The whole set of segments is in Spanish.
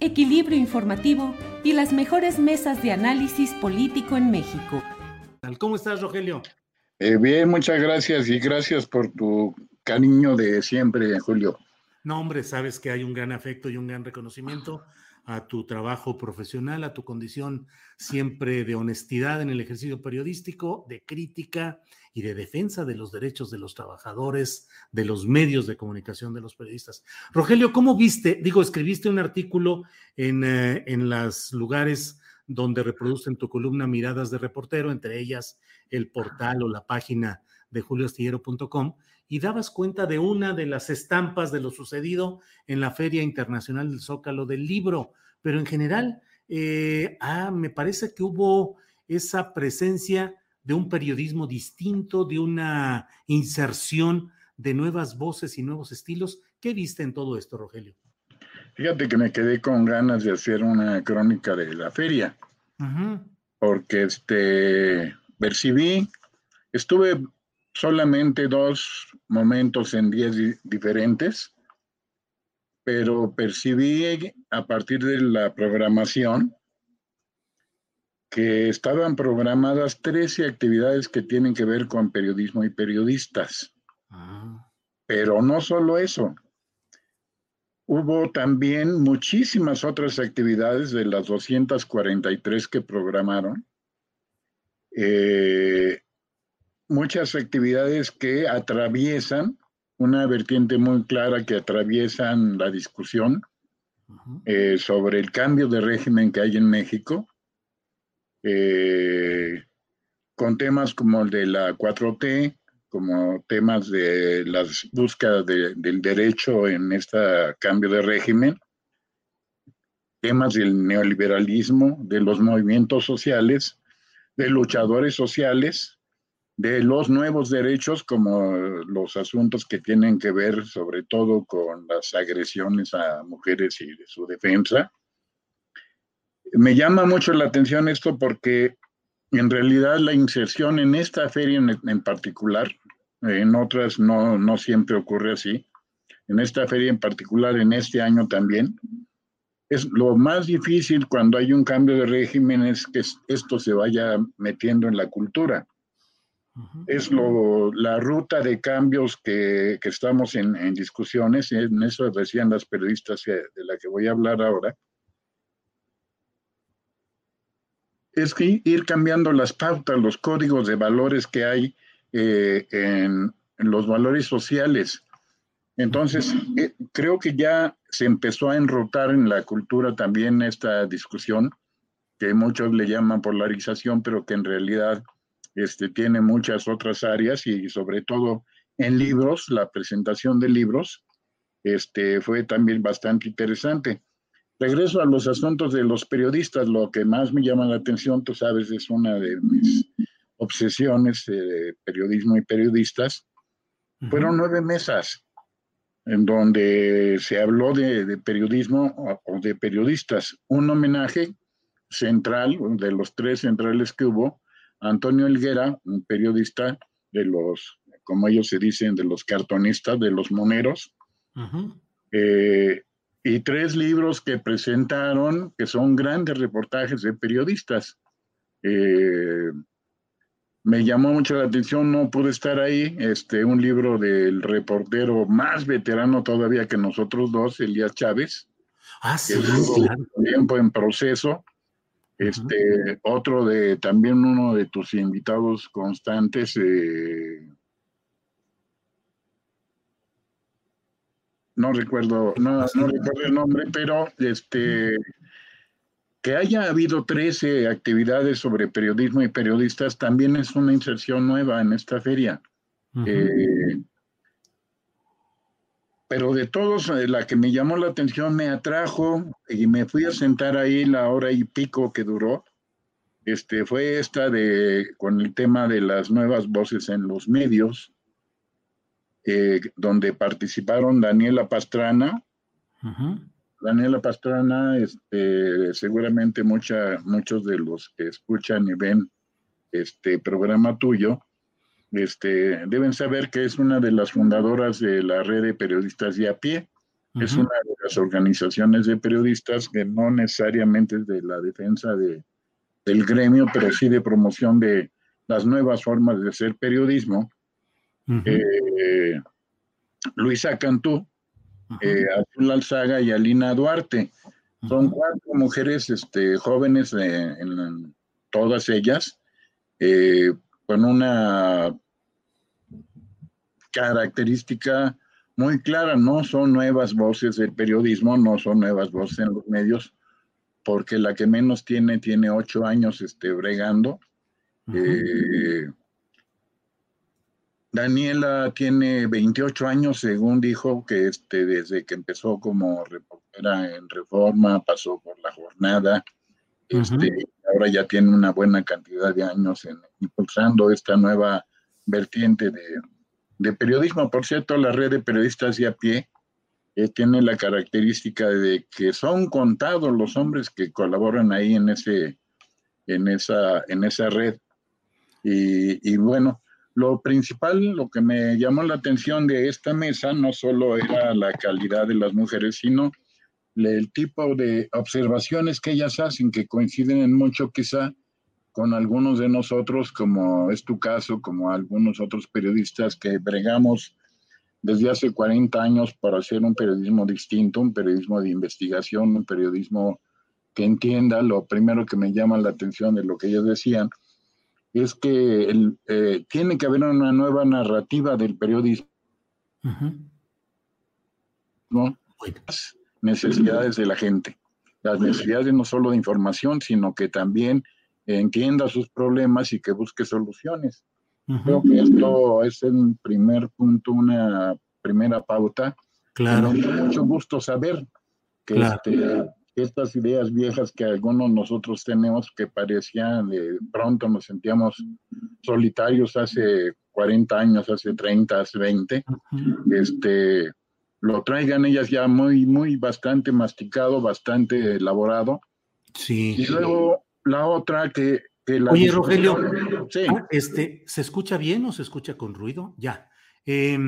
equilibrio informativo y las mejores mesas de análisis político en México. ¿Cómo estás, Rogelio? Eh, bien, muchas gracias y gracias por tu cariño de siempre, Julio. No, hombre, sabes que hay un gran afecto y un gran reconocimiento a tu trabajo profesional, a tu condición siempre de honestidad en el ejercicio periodístico, de crítica y de defensa de los derechos de los trabajadores, de los medios de comunicación, de los periodistas. Rogelio, ¿cómo viste? Digo, escribiste un artículo en, eh, en los lugares donde reproducen tu columna Miradas de Reportero, entre ellas el portal o la página de julioastillero.com, y dabas cuenta de una de las estampas de lo sucedido en la Feria Internacional del Zócalo del Libro, pero en general, eh, ah, me parece que hubo esa presencia de un periodismo distinto, de una inserción de nuevas voces y nuevos estilos. ¿Qué viste en todo esto, Rogelio? Fíjate que me quedé con ganas de hacer una crónica de la feria, porque este, percibí, estuve solamente dos momentos en días diferentes, pero percibí a partir de la programación que estaban programadas 13 actividades que tienen que ver con periodismo y periodistas. Ah. Pero no solo eso. Hubo también muchísimas otras actividades de las 243 que programaron. Eh, muchas actividades que atraviesan una vertiente muy clara que atraviesan la discusión eh, sobre el cambio de régimen que hay en México eh, con temas como el de la 4T, como temas de las búsquedas del derecho en este cambio de régimen, temas del neoliberalismo, de los movimientos sociales, de luchadores sociales, de los nuevos derechos, como los asuntos que tienen que ver sobre todo con las agresiones a mujeres y su defensa, me llama mucho la atención esto porque en realidad la inserción en esta feria en, particular, en otras no, no siempre ocurre así, en esta feria en particular, en este año también, es lo más difícil cuando hay un cambio de régimen es que esto se vaya metiendo en la cultura. Es lo, la ruta de cambios que, que estamos en, en, discusiones, en eso decían las periodistas de la que voy a hablar ahora, es que ir cambiando las pautas, los códigos de valores que hay eh, en, los valores sociales. Entonces, eh, creo que ya se empezó a enrotar en la cultura también esta discusión, que muchos le llaman polarización, pero que en realidad este, tiene muchas otras áreas y sobre todo en libros, la presentación de libros este, fue también bastante interesante. Regreso a los asuntos de los periodistas, lo que más me llama la atención, tú sabes, es una de mis obsesiones de periodismo y periodistas. Fueron nueve mesas en donde se habló de, periodismo o, de periodistas. Un homenaje central, de los tres centrales que hubo, Antonio Elguera, un periodista de los, como ellos se dicen, de los cartonistas, de los moneros y tres libros que presentaron que son grandes reportajes de periodistas. Eh, me llamó mucho la atención, no pude estar ahí, este, un libro del reportero más veterano todavía que nosotros dos, Elías Chávez. Ah, sí, tiempo en proceso. Este, otro de también uno de tus invitados constantes, eh, no recuerdo, no, no recuerdo el nombre, pero este que haya habido 13 actividades sobre periodismo y periodistas también es una inserción nueva en esta feria. Eh, pero de todos, eh, la que me llamó la atención, me atrajo y me fui a sentar ahí la hora y pico que duró. Este, fue esta de, con el tema de las nuevas voces en los medios, eh, donde participaron Daniela Pastrana, Daniela Pastrana, este, seguramente mucha, muchos de los que escuchan y ven este programa tuyo, este, deben saber que es una de las fundadoras de la red de periodistas de a pie. Es una de las organizaciones de periodistas que no necesariamente es de la defensa de, del gremio, pero sí de promoción de las nuevas formas de hacer periodismo. Eh, Luisa Cantú, eh, Azul Alzaga y Alina Duarte. Son cuatro mujeres este, jóvenes, en, todas ellas, eh, con una característica muy clara, no son nuevas voces del periodismo, no son nuevas voces en los medios, porque la que menos tiene, tiene ocho años este, bregando. Daniela tiene 28 años, según dijo, que este, desde que empezó como reportera en Reforma, pasó por la jornada, este, ahora ya tiene una buena cantidad de años en, impulsando esta nueva vertiente de, periodismo. Por cierto, la red de periodistas de a pie eh, tiene la característica de que son contados los hombres que colaboran ahí en, ese, en, esa, en esa red. y bueno, lo principal, lo que me llamó la atención de esta mesa no solo era la calidad de las mujeres, sino el tipo de observaciones que ellas hacen, que coinciden en mucho quizá con algunos de nosotros, como es tu caso, como algunos otros periodistas que bregamos desde hace 40 años para hacer un periodismo distinto, un periodismo de investigación, un periodismo que entienda. Lo primero que me llama la atención de lo que ellos decían es que eh, tiene que haber una nueva narrativa del periodismo. ¿no? Necesidades de la gente, las necesidades no solo de información, sino que también entienda sus problemas y que busque soluciones. Creo que esto es el primer punto, una primera pauta. Claro. Me mucho gusto saber que este, estas ideas viejas que algunos nosotros tenemos que parecían de pronto nos sentíamos solitarios hace 40 años, hace 30, hace 20, este, lo traigan ellas ya muy, muy bastante masticado, bastante elaborado. Sí. Y luego la otra que... la Oye, Rogelio, ah, este, ¿se escucha bien o se escucha con ruido? Ya. Eh,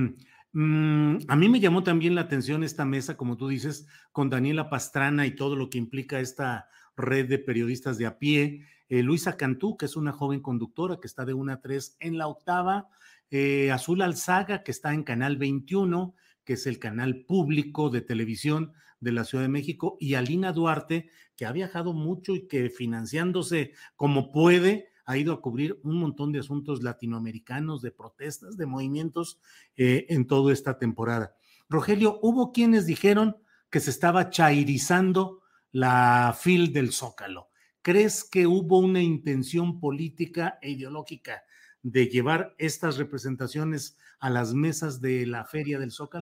Mm, a mí me llamó también la atención esta mesa, como tú dices, con Daniela Pastrana y todo lo que implica esta red de periodistas de a pie. Eh, Luisa Cantú, que es una joven conductora que está de 1 a 3 en la octava. Eh, Azul Alzaga, que está en Canal 21, que es el canal público de televisión de la Ciudad de México. Y Alina Duarte, que ha viajado mucho y que financiándose como puede, ha ido a cubrir un montón de asuntos latinoamericanos, de protestas, de movimientos eh, en toda esta temporada. Rogelio, hubo quienes dijeron que se estaba chairizando la fil del Zócalo. ¿Crees que hubo una intención política e ideológica de llevar estas representaciones a las mesas de la Feria del Zócalo?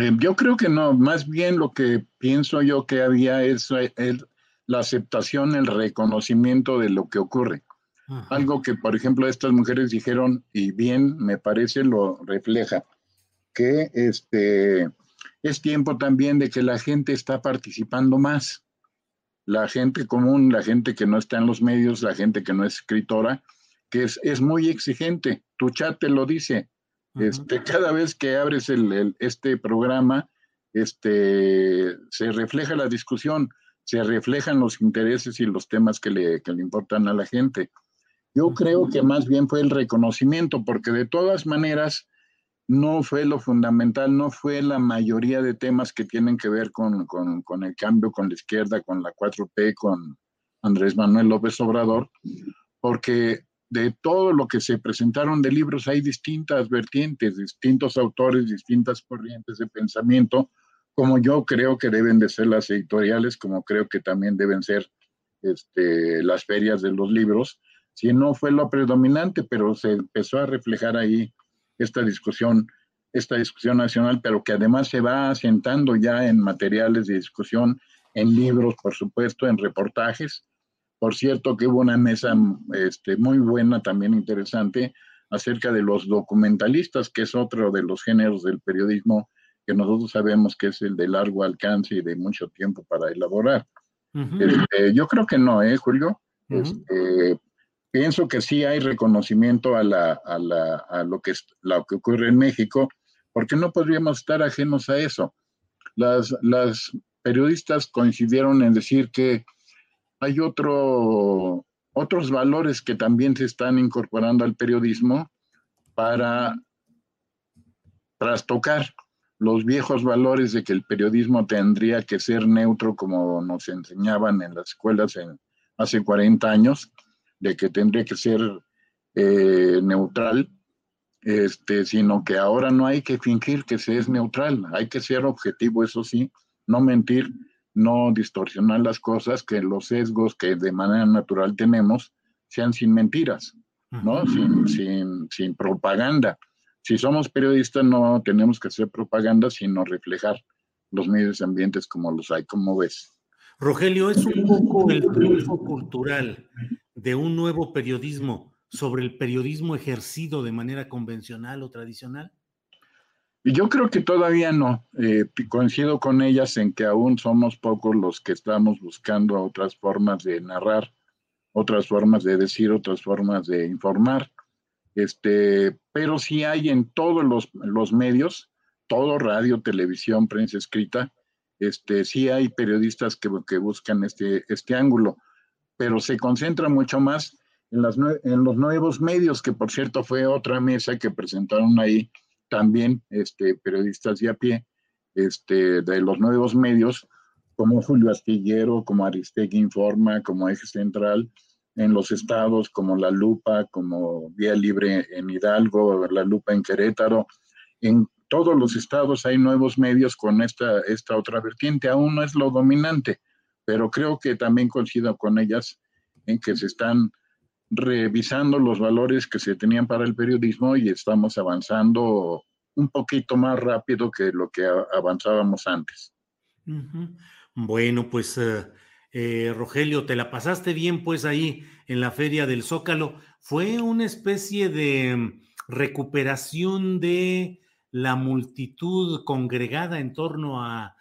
Eh, yo creo que no, más bien lo que pienso yo que había es, es la aceptación, el reconocimiento de lo que ocurre. Ajá. Algo que, por ejemplo, estas mujeres dijeron, y bien me parece lo refleja, que este, es tiempo también de que la gente está participando más. La gente común, la gente que no está en los medios, la gente que no es escritora, que es, es muy exigente. Tu chat te lo dice. Este, cada vez que abres el, el, este programa, este, se refleja la discusión, se reflejan los intereses y los temas que le, que le importan a la gente. Yo creo que más bien fue el reconocimiento, porque de todas maneras no fue lo fundamental, no fue la mayoría de temas que tienen que ver con, con, con el cambio, con la izquierda, con la 4P, con Andrés Manuel López Obrador, porque de todo lo que se presentaron de libros hay distintas vertientes, distintos autores, distintas corrientes de pensamiento, como yo creo que deben de ser las editoriales, como creo que también deben ser este, las ferias de los libros, si no fue lo predominante, pero se empezó a reflejar ahí esta discusión, esta discusión nacional, pero que además se va asentando ya en materiales de discusión, en libros, por supuesto, en reportajes. Por cierto, que hubo una mesa este, muy buena, también interesante, acerca de los documentalistas, que es otro de los géneros del periodismo que nosotros sabemos que es el de largo alcance y de mucho tiempo para elaborar. Uh -huh. este, yo creo que no, ¿eh, Julio? Uh -huh. este, pienso que sí hay reconocimiento a, la, a, la, a lo, que, lo que ocurre en México, porque no podríamos estar ajenos a eso. Las, las periodistas coincidieron en decir que hay otro, otros valores que también se están incorporando al periodismo para trastocar los viejos valores de que el periodismo tendría que ser neutro como nos enseñaban en las escuelas hace 40 años, de que tendría que ser eh, neutral, este, sino que ahora no hay que fingir que se es neutral, hay que ser objetivo, eso sí, no mentir, no distorsionar las cosas, que los sesgos que de manera natural tenemos sean sin mentiras, ¿no? Sin, sin, sin propaganda. Si somos periodistas no tenemos que hacer propaganda, sino reflejar los medios ambientes como los hay, como ves. Rogelio, es un poco el triunfo cultural de un nuevo periodismo sobre el periodismo ejercido de manera convencional o tradicional. Yo creo que todavía no. Eh, coincido con ellas en que aún somos pocos los que estamos buscando otras formas de narrar, otras formas de decir, otras formas de informar. Este, pero sí hay en todos los, los medios, todo radio, televisión, prensa escrita, este, sí hay periodistas que, que buscan este, este ángulo, pero se concentra mucho más en, las, en los nuevos medios, que por cierto fue otra mesa que presentaron ahí también este, periodistas de a pie este, de los nuevos medios, como Julio Astillero, como Aristegui Informa, como Eje Central, en los estados, como La Lupa, como Vía Libre en Hidalgo, La Lupa en Querétaro. En todos los estados hay nuevos medios con esta, esta otra vertiente. Aún no es lo dominante, pero creo que también coincido con ellas en que se están revisando los valores que se tenían para el periodismo y estamos avanzando un poquito más rápido que lo que avanzábamos antes. Bueno, pues uh, eh, Rogelio, te la pasaste bien pues ahí en la feria del Zócalo. Fue una especie de mm, recuperación de la multitud congregada en torno a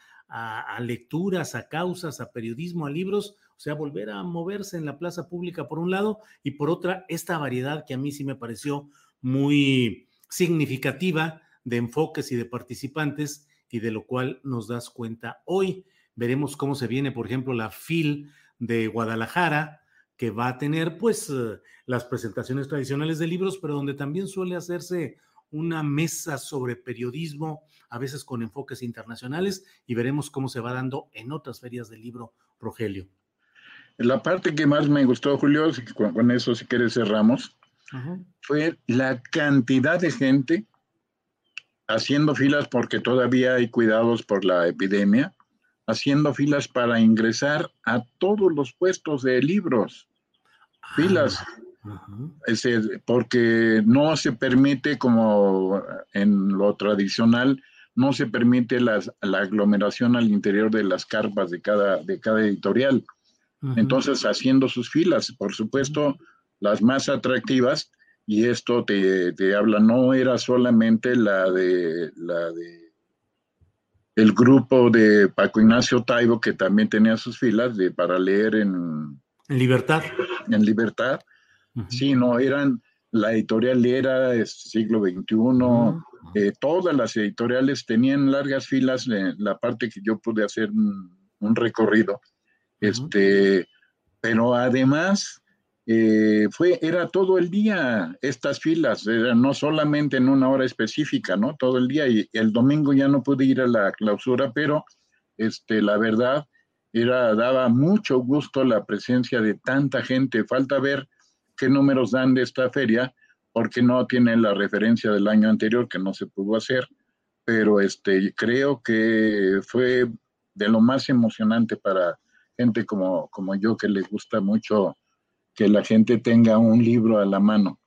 lecturas, a causas, a periodismo, a libros o sea, volver a moverse en la plaza pública por un lado y por otra, esta variedad que a mí sí me pareció muy significativa de enfoques y de participantes y de lo cual nos das cuenta hoy. Veremos cómo se viene, por ejemplo, la FIL de Guadalajara, que va a tener pues las presentaciones tradicionales de libros, pero donde también suele hacerse una mesa sobre periodismo, a veces con enfoques internacionales, y veremos cómo se va dando en otras ferias del libro, Rogelio. La parte que más me gustó, Julio, con, eso si quieres cerramos, fue la cantidad de gente haciendo filas porque todavía hay cuidados por la epidemia, haciendo filas para ingresar a todos los puestos de libros. Filas. Ah, porque no se permite, como en lo tradicional, no se permite la aglomeración al interior de las carpas de cada, de cada editorial. Entonces, haciendo sus filas, por supuesto, las más atractivas, y esto te, te, habla, no era solamente la de la de el grupo de Paco Ignacio Taibo, que también tenía sus filas de para leer en, en libertad. En libertad. Sí, no, eran, la editorial era siglo XXI, eh, todas las editoriales tenían largas filas, la parte que yo pude hacer un, recorrido. Este, pero además eh, fue, era todo el día estas filas, no solamente en una hora específica, ¿no? Todo el día y el domingo ya no pude ir a la clausura, pero este, la verdad era, daba mucho gusto la presencia de tanta gente. Falta ver qué números dan de esta feria, porque no tiene la referencia del año anterior que no se pudo hacer, pero este, creo que fue de lo más emocionante para gente como, como yo que le gusta mucho que la gente tenga un libro a la mano.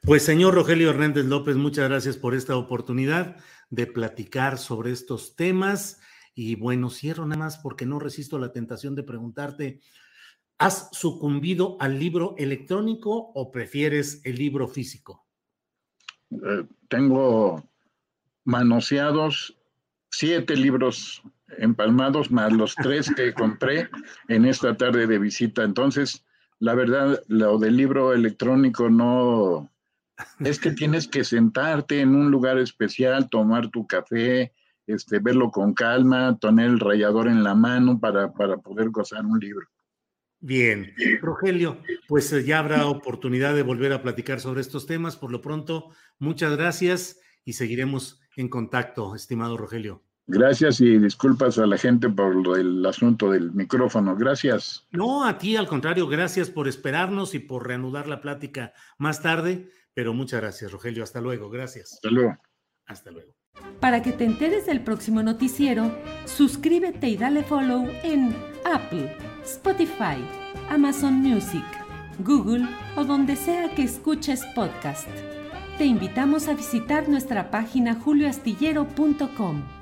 Pues señor Rogelio Hernández López, muchas gracias por esta oportunidad de platicar sobre estos temas. Y bueno, cierro nada más porque no resisto la tentación de preguntarte, ¿has sucumbido al libro electrónico o prefieres el libro físico? Eh, tengo manoseados siete libros empalmados más los tres que compré en esta tarde de visita. Entonces, la verdad, lo del libro electrónico no, es que tienes que sentarte en un lugar especial, tomar tu café, este, verlo con calma, tener el rayador en la mano para, para poder gozar un libro. Bien, Rogelio, pues eh, ya habrá oportunidad de volver a platicar sobre estos temas. Por lo pronto, muchas gracias y seguiremos en contacto, estimado Rogelio. Gracias y disculpas a la gente por el asunto del micrófono. Gracias. No, a ti al contrario, gracias por esperarnos y por reanudar la plática más tarde, pero muchas gracias, Rogelio. Hasta luego, gracias. Hasta luego. Hasta luego. Para que te enteres del próximo noticiero, suscríbete y dale follow en Apple, Spotify, Amazon Music, Google o donde sea que escuches podcast. Te invitamos a visitar nuestra página julioastillero.com.